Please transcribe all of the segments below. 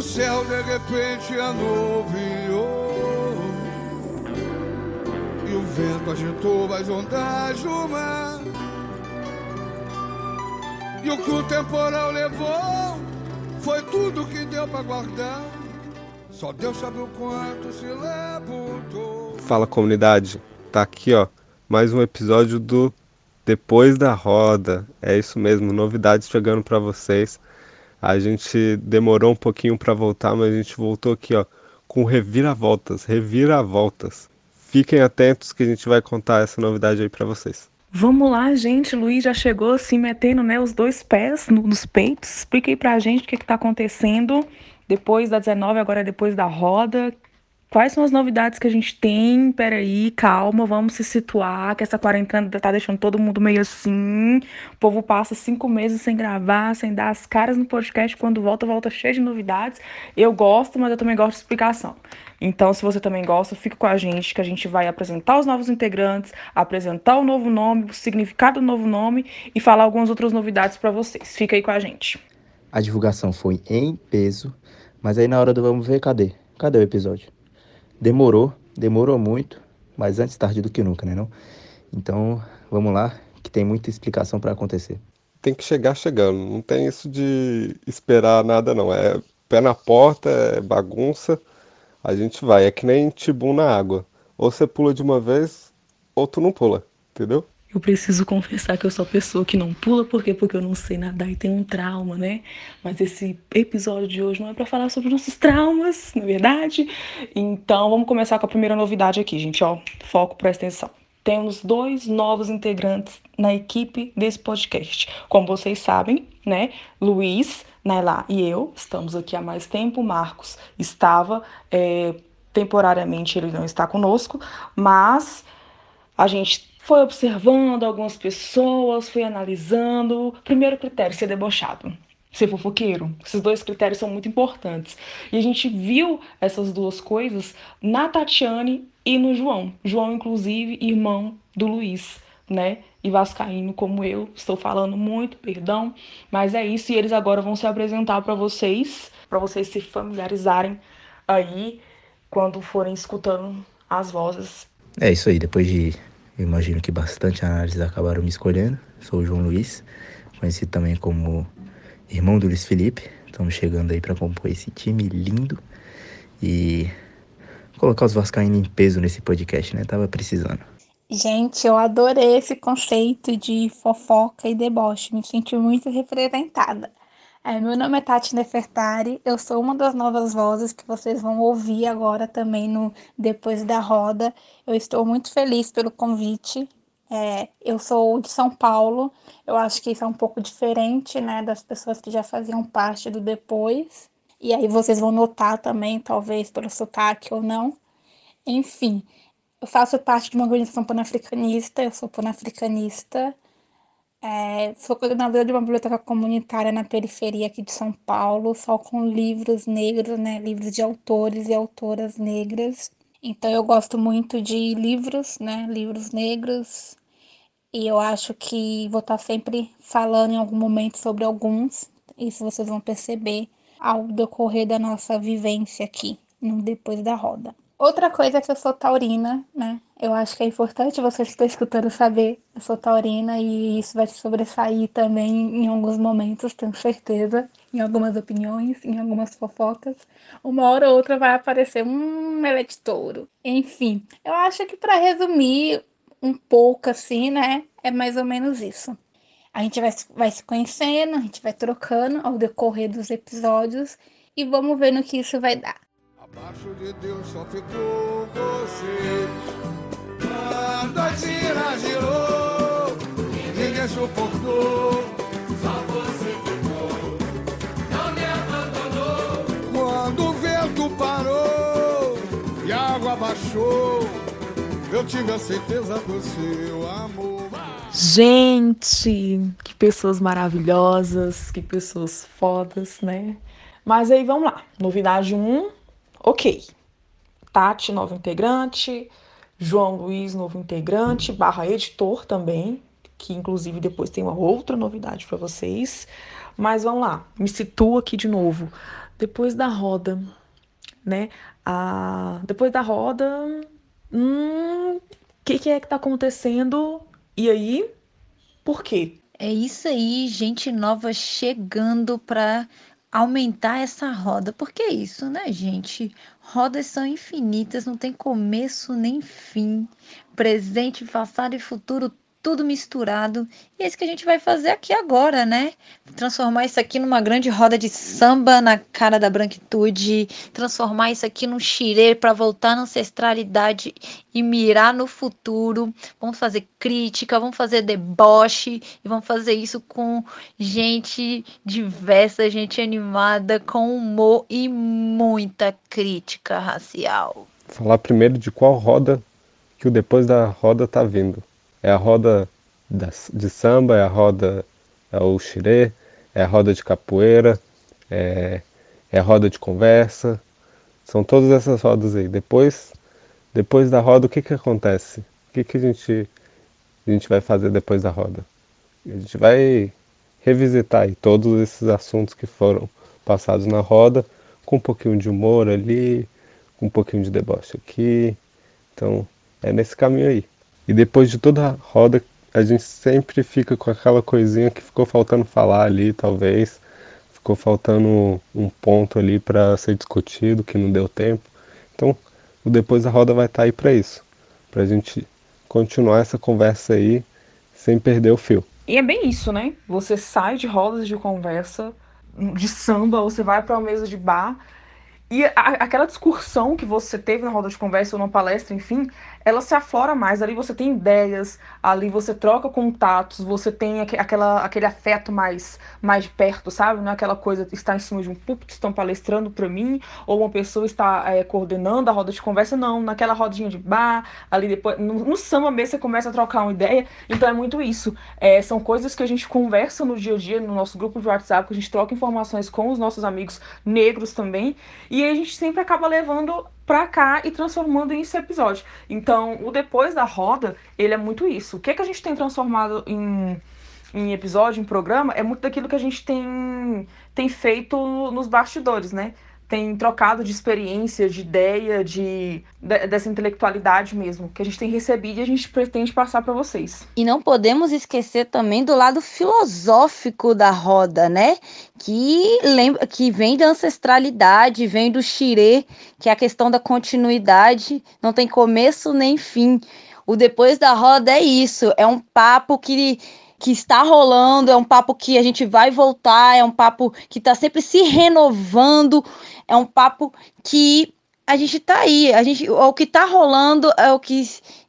o céu de repente anuviou E o vento agitou as ondas do mar. E o que o temporal levou Foi tudo que deu pra guardar. Só Deus sabe o quanto se levantou. Fala comunidade, tá aqui ó mais um episódio do Depois da Roda. É isso mesmo, novidades chegando para vocês. A gente demorou um pouquinho para voltar, mas a gente voltou aqui, ó, com reviravoltas, reviravoltas. Fiquem atentos que a gente vai contar essa novidade aí para vocês. Vamos lá, gente. Luiz já chegou se metendo, né, os dois pés no, nos peitos. Explica aí pra gente o que, que tá acontecendo depois da 19, agora depois da roda. Quais são as novidades que a gente tem? Peraí, calma, vamos se situar, que essa quarentena tá deixando todo mundo meio assim. O povo passa cinco meses sem gravar, sem dar as caras no podcast. Quando volta, volta cheio de novidades. Eu gosto, mas eu também gosto de explicação. Então, se você também gosta, fica com a gente, que a gente vai apresentar os novos integrantes, apresentar o novo nome, o significado do novo nome e falar algumas outras novidades para vocês. Fica aí com a gente. A divulgação foi em peso, mas aí na hora do vamos ver, cadê? Cadê o episódio? Demorou, demorou muito, mas antes tarde do que nunca, né não? Então, vamos lá, que tem muita explicação para acontecer. Tem que chegar chegando, não tem isso de esperar nada não, é pé na porta, é bagunça, a gente vai, é que nem tibum na água. Ou você pula de uma vez, ou tu não pula, entendeu? Eu preciso confessar que eu sou pessoa que não pula, por quê? Porque eu não sei nadar e tenho um trauma, né? Mas esse episódio de hoje não é para falar sobre nossos traumas, na é verdade. Então, vamos começar com a primeira novidade aqui, gente, ó. Foco, presta atenção. Temos dois novos integrantes na equipe desse podcast. Como vocês sabem, né? Luiz, Nailá e eu estamos aqui há mais tempo. Marcos estava é, temporariamente, ele não está conosco, mas a gente foi observando algumas pessoas, foi analisando. Primeiro critério, ser debochado. Ser fofoqueiro. Esses dois critérios são muito importantes. E a gente viu essas duas coisas na Tatiane e no João. João, inclusive, irmão do Luiz, né? E Vascaíno, como eu. Estou falando muito, perdão. Mas é isso. E eles agora vão se apresentar para vocês, para vocês se familiarizarem aí quando forem escutando as vozes. É isso aí. Depois de eu imagino que bastante análises acabaram me escolhendo. Sou o João Luiz, conhecido também como irmão do Luiz Felipe. Estamos chegando aí para compor esse time lindo e colocar os vascaínos em peso nesse podcast, né? Tava precisando. Gente, eu adorei esse conceito de fofoca e deboche. Me senti muito representada. É, meu nome é Tati Nefertari, eu sou uma das novas vozes que vocês vão ouvir agora também no Depois da Roda. Eu estou muito feliz pelo convite. É, eu sou de São Paulo, eu acho que isso é um pouco diferente né, das pessoas que já faziam parte do Depois. E aí vocês vão notar também, talvez pelo sotaque ou não. Enfim, eu faço parte de uma organização panafricanista, eu sou panafricanista. É, sou coordenadora de uma biblioteca comunitária na periferia aqui de São Paulo, só com livros negros, né? Livros de autores e autoras negras. Então eu gosto muito de livros, né? Livros negros. E eu acho que vou estar sempre falando em algum momento sobre alguns. Isso vocês vão perceber ao decorrer da nossa vivência aqui, no Depois da Roda. Outra coisa é que eu sou taurina, né? Eu acho que é importante vocês que estão escutando saber. Eu sou taurina e isso vai se sobressair também em alguns momentos, tenho certeza. Em algumas opiniões, em algumas fofocas. Uma hora ou outra vai aparecer um ela é de touro. Enfim, eu acho que para resumir um pouco assim, né? É mais ou menos isso. A gente vai, vai se conhecendo, a gente vai trocando ao decorrer dos episódios e vamos ver no que isso vai dar. Abaixo de Deus só ficou você. Quando a tira girou, ninguém suportou. Só você ficou, não me abandonou. Quando o vento parou e a água baixou, eu tive a certeza do seu amor. Gente, que pessoas maravilhosas, que pessoas fodas, né? Mas aí vamos lá. Novidade 1, Ok. Tati, novo integrante. João Luiz, novo integrante, barra editor também, que inclusive depois tem uma outra novidade para vocês. Mas vamos lá, me situo aqui de novo. depois da roda, né? A, depois da roda, hum, o que, que é que tá acontecendo? E aí, por quê? É isso aí, gente nova chegando para aumentar essa roda. Porque é isso, né, gente? Rodas são infinitas, não tem começo nem fim. Presente, passado e futuro tudo misturado. E é isso que a gente vai fazer aqui agora, né? Transformar isso aqui numa grande roda de samba na cara da branquitude, transformar isso aqui num xirê para voltar na ancestralidade e mirar no futuro. Vamos fazer crítica, vamos fazer deboche e vamos fazer isso com gente diversa, gente animada, com humor e muita crítica racial. Falar primeiro de qual roda que o depois da roda tá vindo. É a roda de samba, é a roda, é o xirê, é a roda de capoeira, é, é a roda de conversa. São todas essas rodas aí. Depois, depois da roda, o que, que acontece? O que, que a, gente, a gente vai fazer depois da roda? A gente vai revisitar aí todos esses assuntos que foram passados na roda, com um pouquinho de humor ali, com um pouquinho de deboche aqui. Então, é nesse caminho aí. E depois de toda a roda, a gente sempre fica com aquela coisinha que ficou faltando falar ali, talvez. Ficou faltando um ponto ali para ser discutido, que não deu tempo. Então, o depois da roda vai estar tá aí para isso, para a gente continuar essa conversa aí sem perder o fio. E é bem isso, né? Você sai de rodas de conversa, de samba, você vai para uma mesa de bar e a, aquela discussão que você teve na roda de conversa ou numa palestra, enfim, ela se aflora mais. Ali você tem ideias, ali você troca contatos, você tem aqu aquela, aquele afeto mais, mais perto, sabe? Não é aquela coisa está em cima de um púlpito, estão palestrando para mim, ou uma pessoa está é, coordenando a roda de conversa. Não, naquela rodinha de bar, ali depois. No, no samba mesmo você começa a trocar uma ideia. Então é muito isso. É, são coisas que a gente conversa no dia a dia, no nosso grupo de WhatsApp, que a gente troca informações com os nossos amigos negros também. E a gente sempre acaba levando pra cá e transformando em esse episódio. Então, o depois da roda, ele é muito isso. O que, é que a gente tem transformado em, em episódio, em programa, é muito daquilo que a gente tem, tem feito nos bastidores, né? Tem trocado de experiência, de ideia, de, de, dessa intelectualidade mesmo, que a gente tem recebido e a gente pretende passar para vocês. E não podemos esquecer também do lado filosófico da roda, né? Que lembra que vem da ancestralidade, vem do xirê, que é a questão da continuidade, não tem começo nem fim. O depois da roda é isso, é um papo que que está rolando, é um papo que a gente vai voltar, é um papo que está sempre se renovando, é um papo que a gente está aí, a gente, o que está rolando é o que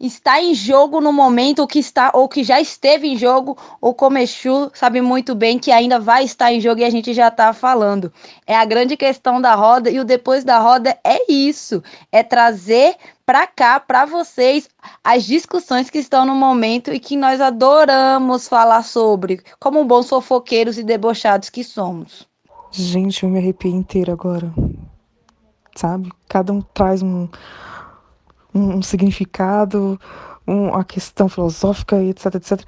está em jogo no momento, o que está ou que já esteve em jogo, o Comexu sabe muito bem que ainda vai estar em jogo e a gente já está falando. É a grande questão da roda e o depois da roda é isso, é trazer para cá, para vocês, as discussões que estão no momento e que nós adoramos falar sobre, como bons fofoqueiros e debochados que somos. Gente, eu me arrepiei inteira agora. Sabe? Cada um traz um, um, um significado, um, uma questão filosófica, etc, etc.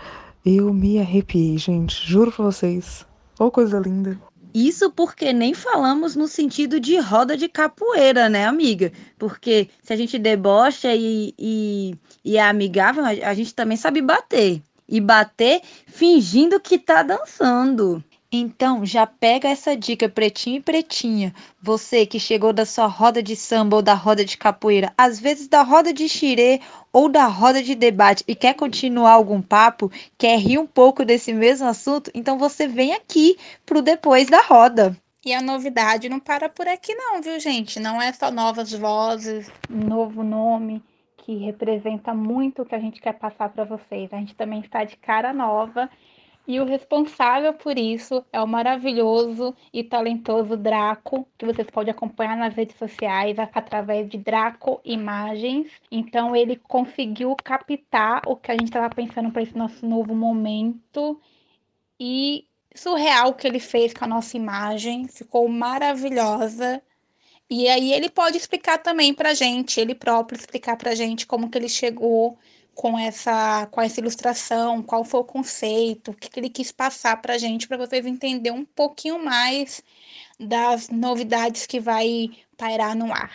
Eu me arrepiei, gente. Juro pra vocês. Oh, coisa linda. Isso porque nem falamos no sentido de roda de capoeira, né, amiga? Porque se a gente debocha e, e, e é amigável, a gente também sabe bater. E bater fingindo que tá dançando. Então, já pega essa dica, pretinho e pretinha. Você que chegou da sua roda de samba ou da roda de capoeira, às vezes da roda de xirê ou da roda de debate e quer continuar algum papo, quer rir um pouco desse mesmo assunto, então você vem aqui pro Depois da Roda. E a novidade não para por aqui não, viu, gente? Não é só novas vozes, novo nome que representa muito o que a gente quer passar para vocês. A gente também está de cara nova e o responsável por isso é o maravilhoso e talentoso Draco, que vocês podem acompanhar nas redes sociais através de Draco Imagens. Então ele conseguiu captar o que a gente estava pensando para esse nosso novo momento e surreal que ele fez com a nossa imagem, ficou maravilhosa. E aí ele pode explicar também pra gente, ele próprio explicar pra gente como que ele chegou com essa, com essa ilustração, qual foi o conceito, o que, ele quis passar para a gente, para vocês entenderem um pouquinho mais das novidades que vai pairar no ar.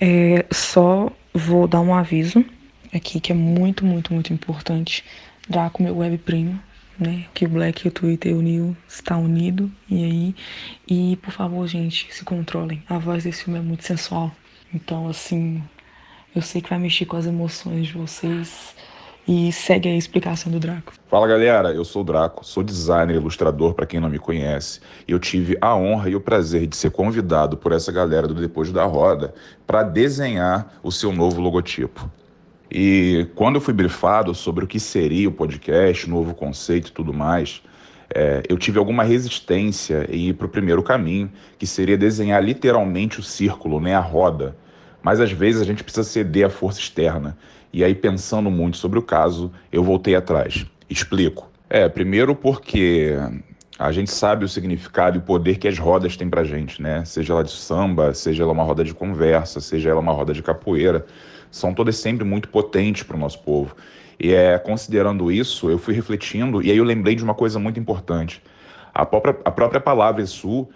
É, só vou dar um aviso aqui que é muito, muito, muito importante. Draco, meu web primo, né? Que o Black, o Twitter e o está unido. E aí. E por favor, gente, se controlem. A voz desse filme é muito sensual. Então, assim, eu sei que vai mexer com as emoções de vocês. E segue a explicação do Draco. Fala galera, eu sou o Draco, sou designer e ilustrador para quem não me conhece. Eu tive a honra e o prazer de ser convidado por essa galera do Depois da Roda para desenhar o seu novo logotipo. E quando eu fui brifado sobre o que seria o podcast, novo conceito e tudo mais, é, eu tive alguma resistência em ir para o primeiro caminho, que seria desenhar literalmente o círculo, né, a roda. Mas às vezes a gente precisa ceder à força externa. E aí, pensando muito sobre o caso, eu voltei atrás. Explico. É, primeiro porque a gente sabe o significado e o poder que as rodas têm pra gente, né? Seja ela de samba, seja ela uma roda de conversa, seja ela uma roda de capoeira, são todas sempre muito potentes para o nosso povo. E é considerando isso, eu fui refletindo e aí eu lembrei de uma coisa muito importante. A própria, a própria palavra Exu,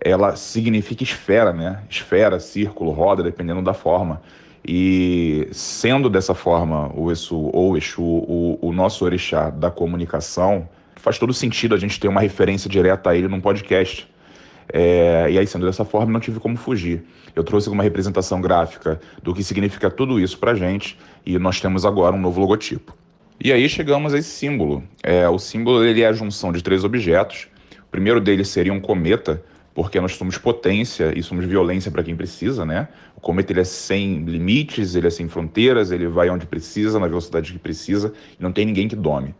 ela significa esfera, né? Esfera, círculo, roda, dependendo da forma. E sendo dessa forma o Exu ou Exu, o, o nosso orixá da comunicação, faz todo sentido a gente ter uma referência direta a ele num podcast. É, e aí, sendo dessa forma, não tive como fugir. Eu trouxe uma representação gráfica do que significa tudo isso pra gente e nós temos agora um novo logotipo. E aí chegamos a esse símbolo. É, o símbolo ele é a junção de três objetos. O primeiro deles seria um cometa, porque nós somos potência e somos violência para quem precisa, né? O cometa ele é sem limites, ele é sem fronteiras, ele vai onde precisa, na velocidade que precisa, e não tem ninguém que dome.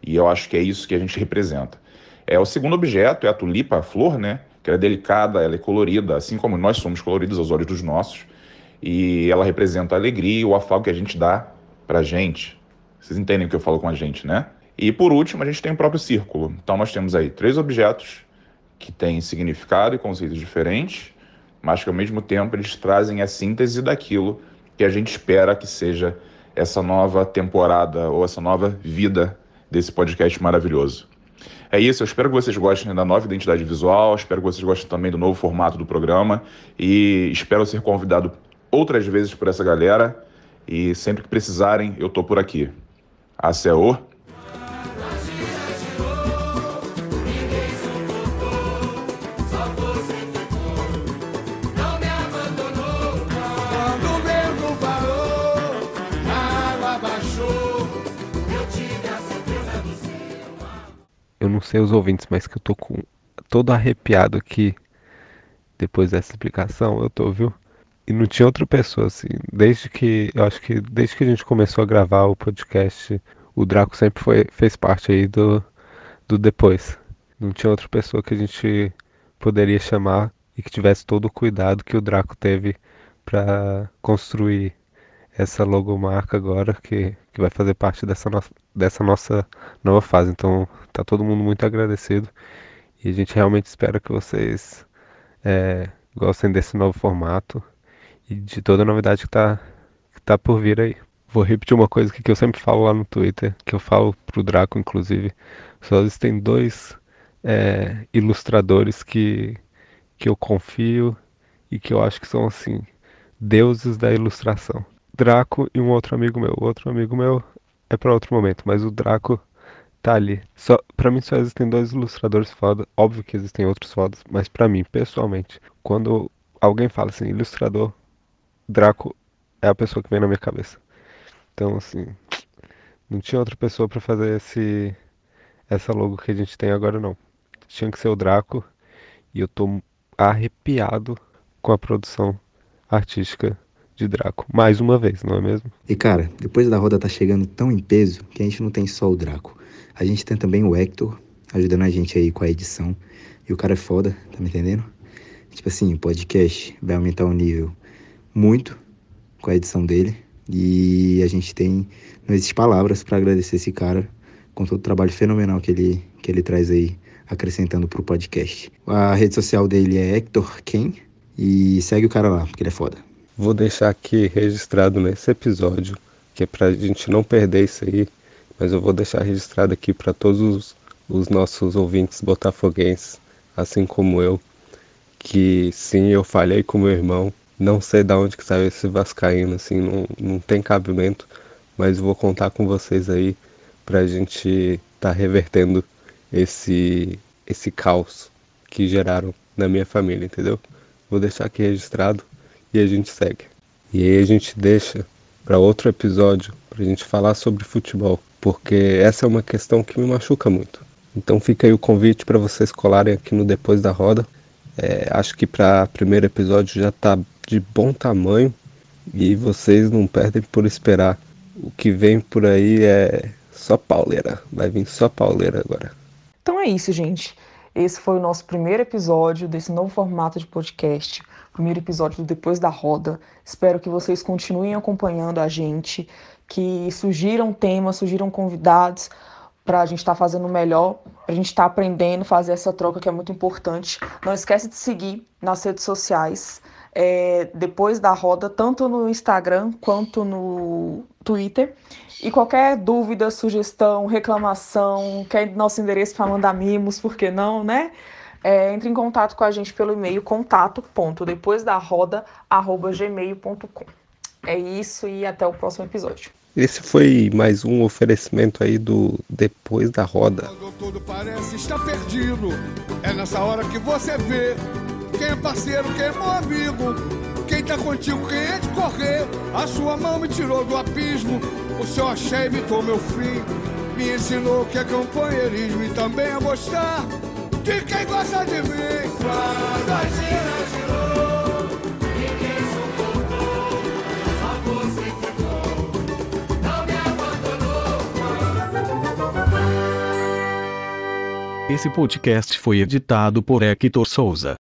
E eu acho que é isso que a gente representa. É, o segundo objeto é a tulipa, a flor, né? Que ela é delicada, ela é colorida, assim como nós somos coloridos aos olhos dos nossos. E ela representa a alegria e o afago que a gente dá pra gente. Vocês entendem o que eu falo com a gente, né? E por último, a gente tem o próprio círculo. Então nós temos aí três objetos que têm significado e conceitos diferentes, mas que ao mesmo tempo eles trazem a síntese daquilo que a gente espera que seja essa nova temporada ou essa nova vida desse podcast maravilhoso. É isso, eu espero que vocês gostem da nova identidade visual, espero que vocês gostem também do novo formato do programa e espero ser convidado outras vezes por essa galera e sempre que precisarem, eu tô por aqui. ACO eu sei os ouvintes, mas que eu tô com todo arrepiado aqui depois dessa explicação, eu tô, viu? E não tinha outra pessoa assim, desde que eu acho que desde que a gente começou a gravar o podcast, o Draco sempre foi fez parte aí do do depois. Não tinha outra pessoa que a gente poderia chamar e que tivesse todo o cuidado que o Draco teve para construir essa logomarca agora que, que vai fazer parte dessa nossa, dessa nossa nova fase. Então tá todo mundo muito agradecido e a gente realmente espera que vocês é, gostem desse novo formato e de toda a novidade que tá, que tá por vir aí. Vou repetir uma coisa que eu sempre falo lá no Twitter, que eu falo pro Draco, inclusive. Só existem dois é, ilustradores que, que eu confio e que eu acho que são, assim, deuses da ilustração. Draco e um outro amigo meu. O outro amigo meu é para outro momento, mas o Draco tá ali. Só, para mim só existem dois ilustradores foda. Óbvio que existem outros fodas, mas para mim, pessoalmente, quando alguém fala assim, ilustrador, Draco é a pessoa que vem na minha cabeça. Então, assim, não tinha outra pessoa para fazer esse essa logo que a gente tem agora não. Tinha que ser o Draco e eu tô arrepiado com a produção artística de Draco. Mais uma vez, não é mesmo? E cara, depois da roda tá chegando tão em peso que a gente não tem só o Draco. A gente tem também o Hector ajudando a gente aí com a edição. E o cara é foda, tá me entendendo? Tipo assim, o podcast vai aumentar o nível muito com a edição dele. E a gente tem, não existe palavras para agradecer esse cara com todo o trabalho fenomenal que ele, que ele traz aí, acrescentando pro podcast. A rede social dele é Hector Ken. E segue o cara lá, porque ele é foda. Vou deixar aqui registrado nesse episódio que é pra gente não perder isso aí, mas eu vou deixar registrado aqui para todos os, os nossos ouvintes botafoguenses, assim como eu, que sim, eu falhei com meu irmão, não sei de onde que saiu esse vascaíno, assim, não, não tem cabimento, mas vou contar com vocês aí pra gente tá revertendo esse esse caos que geraram na minha família, entendeu? Vou deixar aqui registrado e a gente segue. E aí a gente deixa para outro episódio para a gente falar sobre futebol, porque essa é uma questão que me machuca muito. Então fica aí o convite para vocês colarem aqui no Depois da Roda. É, acho que para primeiro episódio já está de bom tamanho e vocês não perdem por esperar. O que vem por aí é só pauleira. Vai vir só pauleira agora. Então é isso, gente. Esse foi o nosso primeiro episódio desse novo formato de podcast, primeiro episódio do Depois da Roda. Espero que vocês continuem acompanhando a gente, que surgiram temas, surgiram convidados para a gente estar tá fazendo melhor, para a gente estar tá aprendendo, fazer essa troca que é muito importante. Não esquece de seguir nas redes sociais, é, depois da roda, tanto no Instagram quanto no Twitter. E qualquer dúvida, sugestão, reclamação, quer nosso endereço para mandar mimos, por que não, né? É, entre em contato com a gente pelo e-mail contato ponto depois da roda arroba gmail.com. É isso e até o próximo episódio. Esse foi mais um oferecimento aí do Depois da Roda. Quando tudo parece estar perdido, é nessa hora que você vê quem é parceiro, quem é meu amigo, quem tá contigo, quem é de correr. A sua mão me tirou do abismo, o seu axé imitou meu fim. Me ensinou que é companheirismo e também a gostar de quem gosta de mim. Quando a gira girou, ninguém suportou, só você ficou, não me abandonou. Esse podcast foi editado por Hector Souza.